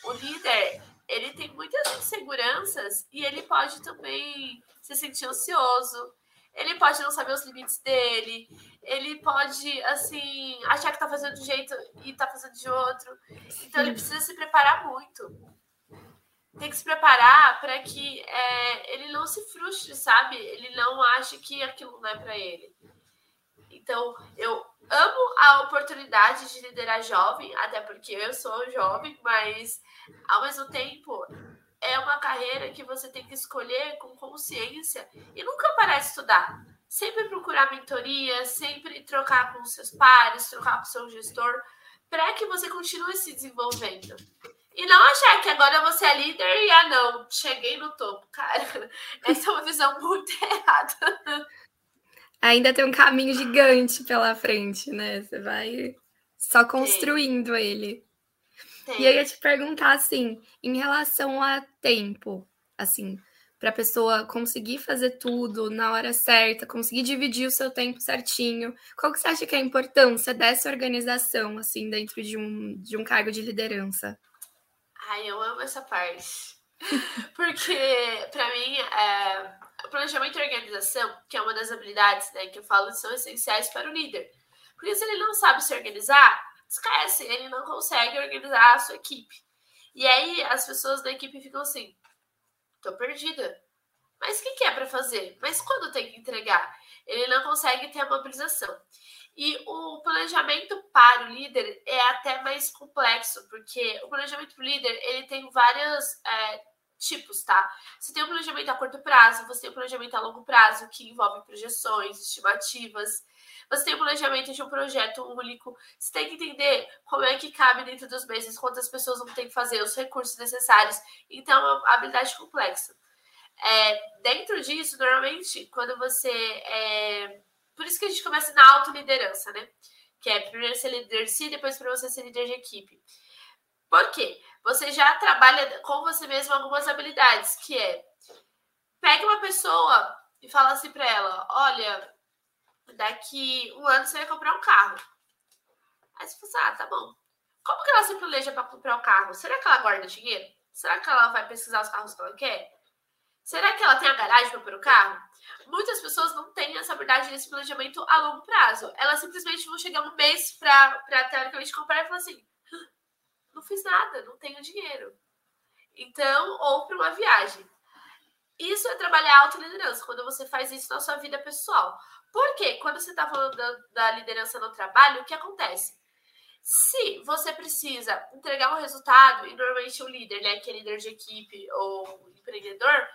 o líder, ele tem muitas inseguranças e ele pode também se sentir ansioso. Ele pode não saber os limites dele. Ele pode, assim, achar que tá fazendo de um jeito e tá fazendo de outro. Então ele precisa se preparar muito. Tem que se preparar para que é, ele não se frustre, sabe? Ele não ache que aquilo não é para ele. Então, eu amo a oportunidade de liderar jovem, até porque eu sou jovem, mas ao mesmo tempo é uma carreira que você tem que escolher com consciência e nunca parar de estudar. Sempre procurar mentoria, sempre trocar com seus pares, trocar com seu gestor, para que você continue se desenvolvendo. E não achar que agora você é líder e ah, não, cheguei no topo. Cara, essa é uma visão muito errada ainda tem um caminho gigante pela frente, né? Você vai só construindo tem. ele. Tem. E eu ia te perguntar assim, em relação a tempo, assim, para a pessoa conseguir fazer tudo na hora certa, conseguir dividir o seu tempo certinho. Qual que você acha que é a importância dessa organização, assim, dentro de um, de um cargo de liderança? Ai, eu amo essa parte. Porque, para mim, é, o planejamento e organização, que é uma das habilidades né, que eu falo, são essenciais para o líder. Porque se ele não sabe se organizar, esquece, ele não consegue organizar a sua equipe. E aí as pessoas da equipe ficam assim: tô perdida. Mas o que, que é para fazer? Mas quando tem que entregar? Ele não consegue ter a mobilização. E o planejamento para o líder é até mais complexo, porque o planejamento para o líder ele tem várias é, tipos, tá? Você tem o planejamento a curto prazo, você tem o planejamento a longo prazo, que envolve projeções, estimativas. Você tem o planejamento de um projeto único. Você tem que entender como é que cabe dentro dos meses, quantas pessoas vão ter que fazer, os recursos necessários. Então, é uma habilidade complexa. É, dentro disso, normalmente, quando você. É... Por isso que a gente começa na autoliderança, né? Que é primeiro ser líder de si, depois para você ser líder de equipe. Por quê? você já trabalha com você mesmo algumas habilidades, que é pega uma pessoa e fala assim para ela: olha, daqui um ano você vai comprar um carro. Aí você fala assim, ah, tá bom. Como que ela se planeja para comprar um carro? Será que ela guarda dinheiro? Será que ela vai pesquisar os carros que ela quer? Será que ela tem a garagem para o carro? Muitas pessoas não têm essa habilidade desse planejamento a longo prazo. Elas simplesmente vão chegar um mês para teoricamente comprar e falar assim: não fiz nada, não tenho dinheiro. Então, ou para uma viagem. Isso é trabalhar a autoliderança, quando você faz isso na sua vida pessoal. Porque quando você está falando da, da, liderança no trabalho, o que acontece? Se você precisa entregar um resultado, e normalmente o líder, né, que é líder de equipe ou empreendedor,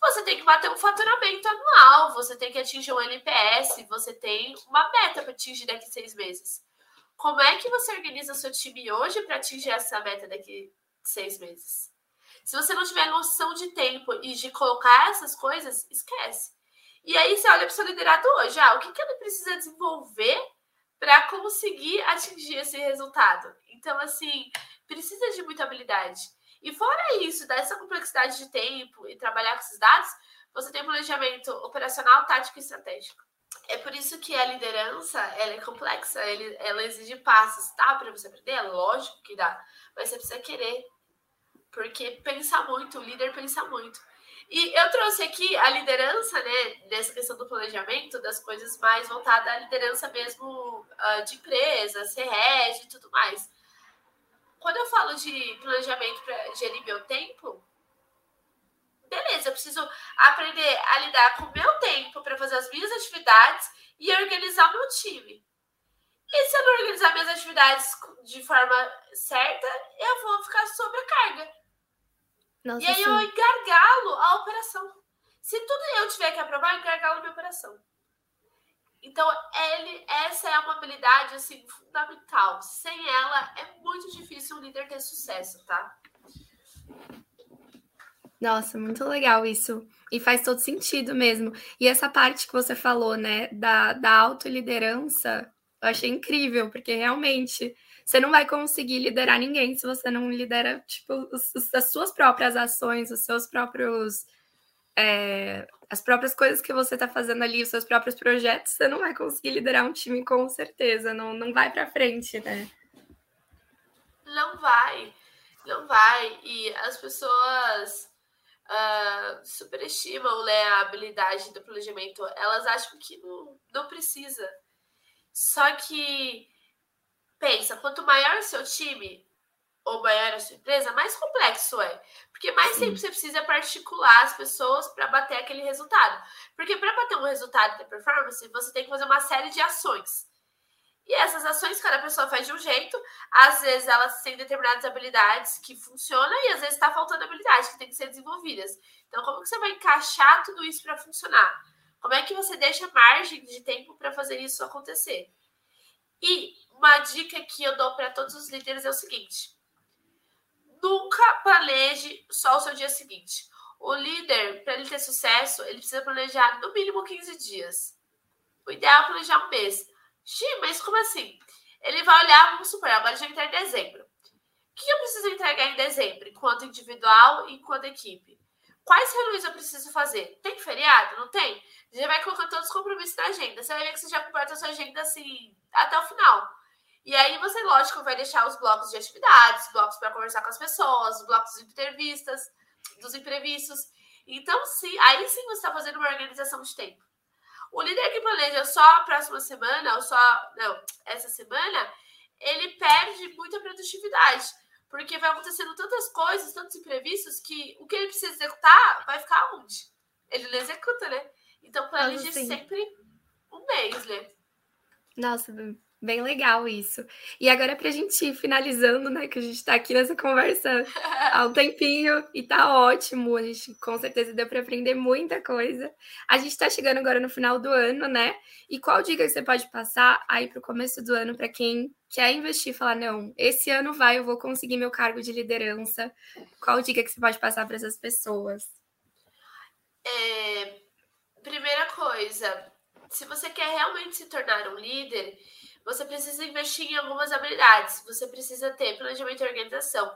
você tem que bater um faturamento anual, você tem que atingir um NPS, você tem uma meta para atingir daqui seis meses. Como é que você organiza seu time hoje para atingir essa meta daqui seis meses? Se você não tiver noção de tempo e de colocar essas coisas, esquece. E aí você olha para o seu liderado hoje, ah, o que, que ele precisa desenvolver para conseguir atingir esse resultado? Então, assim, precisa de muita habilidade. E fora isso, dessa complexidade de tempo e trabalhar com esses dados, você tem planejamento operacional, tático e estratégico. É por isso que a liderança ela é complexa, ela exige passos, tá? Para você aprender, é lógico que dá, mas você precisa querer, porque pensa muito, o líder pensa muito. E eu trouxe aqui a liderança, né, dessa questão do planejamento, das coisas mais voltadas à liderança mesmo uh, de empresa, ser e tudo mais. Quando eu falo de planejamento para gerir meu tempo, beleza, eu preciso aprender a lidar com o meu tempo para fazer as minhas atividades e organizar o meu time. E se eu não organizar minhas atividades de forma certa, eu vou ficar sobrecarga. Nossa, e aí sim. eu engargalo a operação. Se tudo eu tiver que aprovar, eu engargalo a minha operação. Então, ele, essa é uma habilidade assim, fundamental. Sem ela, é muito difícil um líder ter sucesso, tá? Nossa, muito legal isso. E faz todo sentido mesmo. E essa parte que você falou, né, da, da autoliderança, eu achei incrível, porque realmente você não vai conseguir liderar ninguém se você não lidera, tipo, as suas próprias ações, os seus próprios. É, as próprias coisas que você está fazendo ali, os seus próprios projetos, você não vai conseguir liderar um time com certeza, não, não vai para frente, né? Não vai, não vai. E as pessoas uh, superestimam né, a habilidade do planejamento, elas acham que não, não precisa. Só que pensa, quanto maior o seu time ou maior a sua empresa, mais complexo é. Porque mais Sim. tempo você precisa particular as pessoas para bater aquele resultado. Porque para bater um resultado de performance, você tem que fazer uma série de ações. E essas ações cada pessoa faz de um jeito, às vezes elas têm determinadas habilidades que funcionam e às vezes está faltando habilidades que têm que ser desenvolvidas. Então, como que você vai encaixar tudo isso para funcionar? Como é que você deixa margem de tempo para fazer isso acontecer? E uma dica que eu dou para todos os líderes é o seguinte: nunca planeje só o seu dia seguinte. O líder, para ele ter sucesso, ele precisa planejar no mínimo 15 dias. O ideal é planejar um mês. Xi, mas como assim? Ele vai olhar, vamos supor, agora já entrar em dezembro. O que eu preciso entregar em dezembro, enquanto individual e enquanto equipe? Quais reuniões eu preciso fazer? Tem feriado? Não tem? Já vai colocando todos os compromissos na agenda. Você vai ver que você já completa a sua agenda assim até o final. E aí você, lógico, vai deixar os blocos de atividades, blocos para conversar com as pessoas, blocos de entrevistas, dos imprevistos. Então, sim, aí sim você está fazendo uma organização de tempo. O líder que planeja só a próxima semana, ou só, não, essa semana, ele perde muita produtividade. Porque vai acontecendo tantas coisas, tantos imprevistos, que o que ele precisa executar vai ficar onde? Ele não executa, né? Então, planeje sempre um mês, né? Nossa, Bem legal isso. E agora, para a gente ir finalizando, né? Que a gente está aqui nessa conversa há um tempinho e tá ótimo. A gente com certeza deu para aprender muita coisa. A gente está chegando agora no final do ano, né? E qual dica que você pode passar aí para o começo do ano para quem quer investir e falar: não, esse ano vai, eu vou conseguir meu cargo de liderança? Qual dica que você pode passar para essas pessoas? É, primeira coisa, se você quer realmente se tornar um líder você precisa investir em algumas habilidades. Você precisa ter planejamento e organização.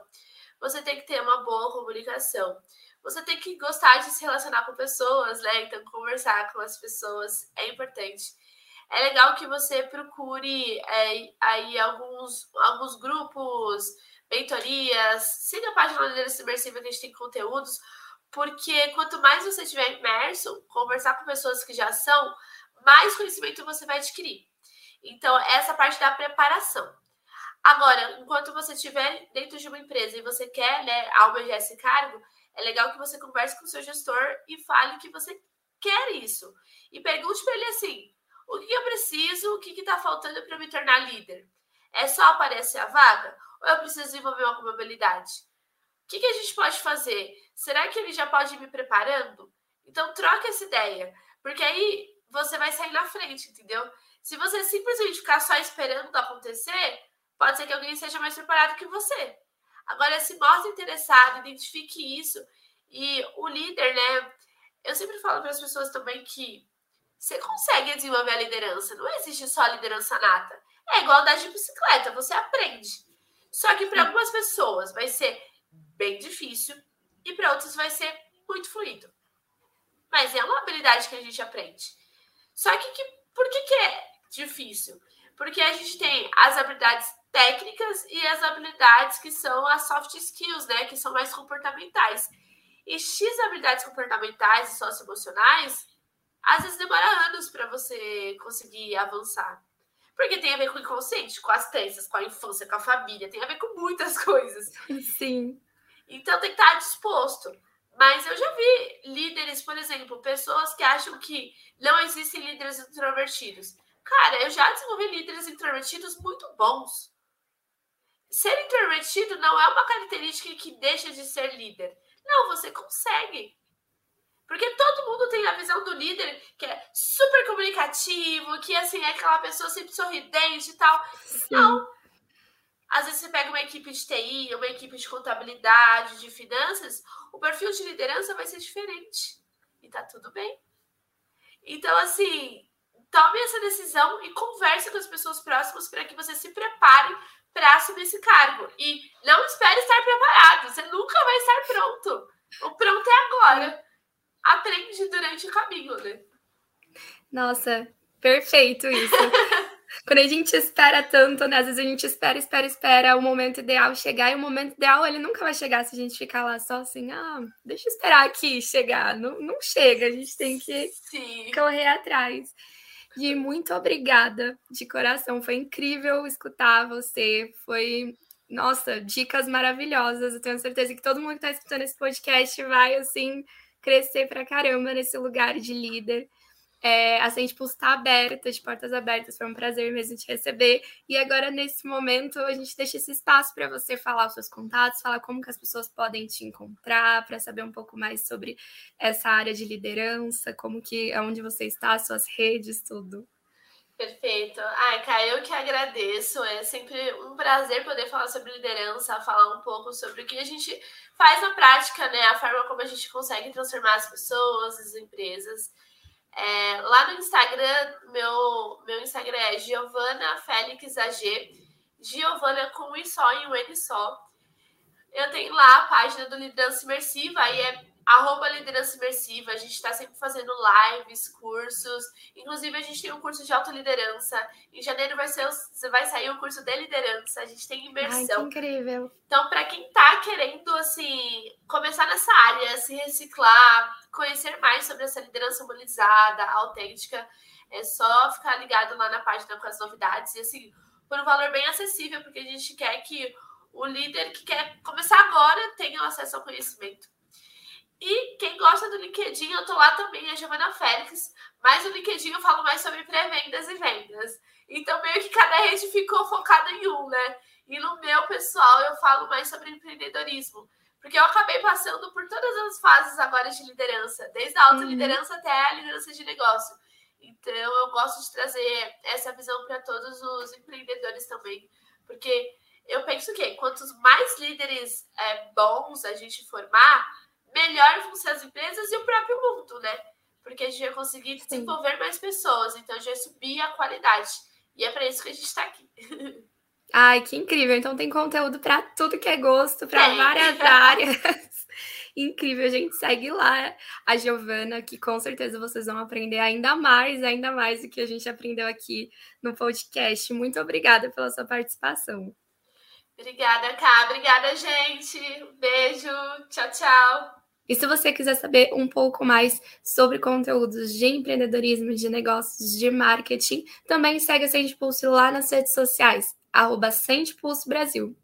Você tem que ter uma boa comunicação. Você tem que gostar de se relacionar com pessoas, né? Então, conversar com as pessoas é importante. É legal que você procure é, aí alguns, alguns grupos, mentorias, siga a página da Imersiva que a gente tem conteúdos, porque quanto mais você estiver imerso, conversar com pessoas que já são, mais conhecimento você vai adquirir. Então, essa parte da preparação. Agora, enquanto você estiver dentro de uma empresa e você quer né, almejar esse cargo, é legal que você converse com o seu gestor e fale que você quer isso. E pergunte para ele assim: o que eu preciso, o que está faltando para me tornar líder? É só aparecer a vaga? Ou eu preciso desenvolver alguma habilidade? O que, que a gente pode fazer? Será que ele já pode ir me preparando? Então, troca essa ideia, porque aí você vai sair na frente, entendeu? Se você simplesmente ficar só esperando acontecer, pode ser que alguém seja mais preparado que você. Agora, se mostre interessado, identifique isso. E o líder, né? Eu sempre falo para as pessoas também que você consegue desenvolver a liderança. Não existe só a liderança nata. É igual andar de bicicleta, você aprende. Só que para algumas pessoas vai ser bem difícil e para outras vai ser muito fluido. Mas é uma habilidade que a gente aprende. Só que, que por que, que é difícil? Porque a gente tem as habilidades técnicas e as habilidades que são as soft skills, né? Que são mais comportamentais. E X habilidades comportamentais e socioemocionais, às vezes demora anos para você conseguir avançar. Porque tem a ver com o inconsciente, com as crenças, com a infância, com a família, tem a ver com muitas coisas. Sim. Então tem que estar disposto. Mas eu já vi líderes, por exemplo, pessoas que acham que não existem líderes introvertidos. Cara, eu já desenvolvi líderes introvertidos muito bons. Ser introvertido não é uma característica que deixa de ser líder. Não, você consegue. Porque todo mundo tem a visão do líder que é super comunicativo, que assim é aquela pessoa sempre sorridente e tal. Sim. Não. Às vezes você pega uma equipe de TI, uma equipe de contabilidade, de finanças, o perfil de liderança vai ser diferente. E tá tudo bem. Então, assim, tome essa decisão e converse com as pessoas próximas para que você se prepare para assumir esse cargo. E não espere estar preparado. Você nunca vai estar pronto. O pronto é agora. Aprende durante o caminho, né? Nossa, perfeito isso. Quando a gente espera tanto, né? Às vezes a gente espera, espera, espera o momento ideal chegar, e o momento ideal ele nunca vai chegar se a gente ficar lá só assim, ah, deixa eu esperar aqui chegar. Não, não chega, a gente tem que Sim. correr atrás. E muito obrigada de coração. Foi incrível escutar você. Foi, nossa, dicas maravilhosas. Eu tenho certeza que todo mundo que está escutando esse podcast vai, assim, crescer pra caramba nesse lugar de líder. É, a Sente Pulse está aberta, de portas abertas, foi um prazer mesmo te receber. E agora, nesse momento, a gente deixa esse espaço para você falar os seus contatos, falar como que as pessoas podem te encontrar, para saber um pouco mais sobre essa área de liderança, como que, onde você está, suas redes, tudo. Perfeito. Ai, Kai, eu que agradeço. É sempre um prazer poder falar sobre liderança, falar um pouco sobre o que a gente faz na prática, né? A forma como a gente consegue transformar as pessoas, as empresas. É, lá no Instagram, meu, meu Instagram é Giovana Félix AG. Giovana com um i só e um N só. Eu tenho lá a página do Liderança Imersiva, aí é arroba liderança imersiva, a gente está sempre fazendo lives, cursos, inclusive a gente tem um curso de autoliderança, em janeiro vai, ser, vai sair o um curso de liderança, a gente tem imersão. Ai, que incrível! Então, para quem está querendo, assim, começar nessa área, se reciclar, conhecer mais sobre essa liderança humanizada, autêntica, é só ficar ligado lá na página com as novidades, e assim, por um valor bem acessível, porque a gente quer que o líder que quer começar agora tenha acesso ao conhecimento. E quem gosta do LinkedIn, eu tô lá também, a Giovana Félix. Mas o LinkedIn eu falo mais sobre pré-vendas e vendas. Então, meio que cada rede ficou focada em um, né? E no meu pessoal, eu falo mais sobre empreendedorismo. Porque eu acabei passando por todas as fases agora de liderança, desde a alta liderança uhum. até a liderança de negócio. Então, eu gosto de trazer essa visão para todos os empreendedores também. Porque eu penso que quantos mais líderes é, bons a gente formar, melhor vão ser as empresas e o próprio mundo, né? Porque a gente vai conseguir desenvolver Sim. mais pessoas, então a gente vai subir a qualidade. E é para isso que a gente está aqui. Ai, que incrível! Então tem conteúdo para tudo que é gosto, para várias áreas. incrível, a gente segue lá a Giovana, que com certeza vocês vão aprender ainda mais, ainda mais do que a gente aprendeu aqui no podcast. Muito obrigada pela sua participação. Obrigada, Ká. Obrigada, gente. Beijo. Tchau, tchau. E se você quiser saber um pouco mais sobre conteúdos de empreendedorismo, de negócios, de marketing, também segue a Sente Pulse lá nas redes sociais, arroba Sente Pulse Brasil.